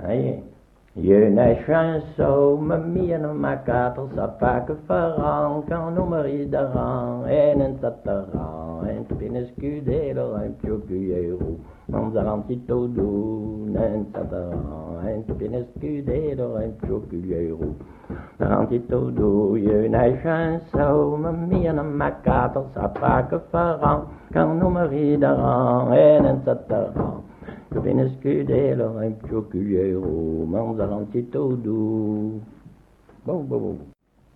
Je n'es chanson, me mien ma ça pas que farang, quand nous mariderons, en een tatteran, en spinneskudelo, en pjokujero, man zarantito doen, en tatteran, en spinneskudelo, en pjokujero. Zarantito doen, je n'es chanson, me mien ma ça pas que farang, quand nous mariderons, en een Je vais n'escuder leur impure cuillère aux mains à l'antitodou. Bon, bon, bon.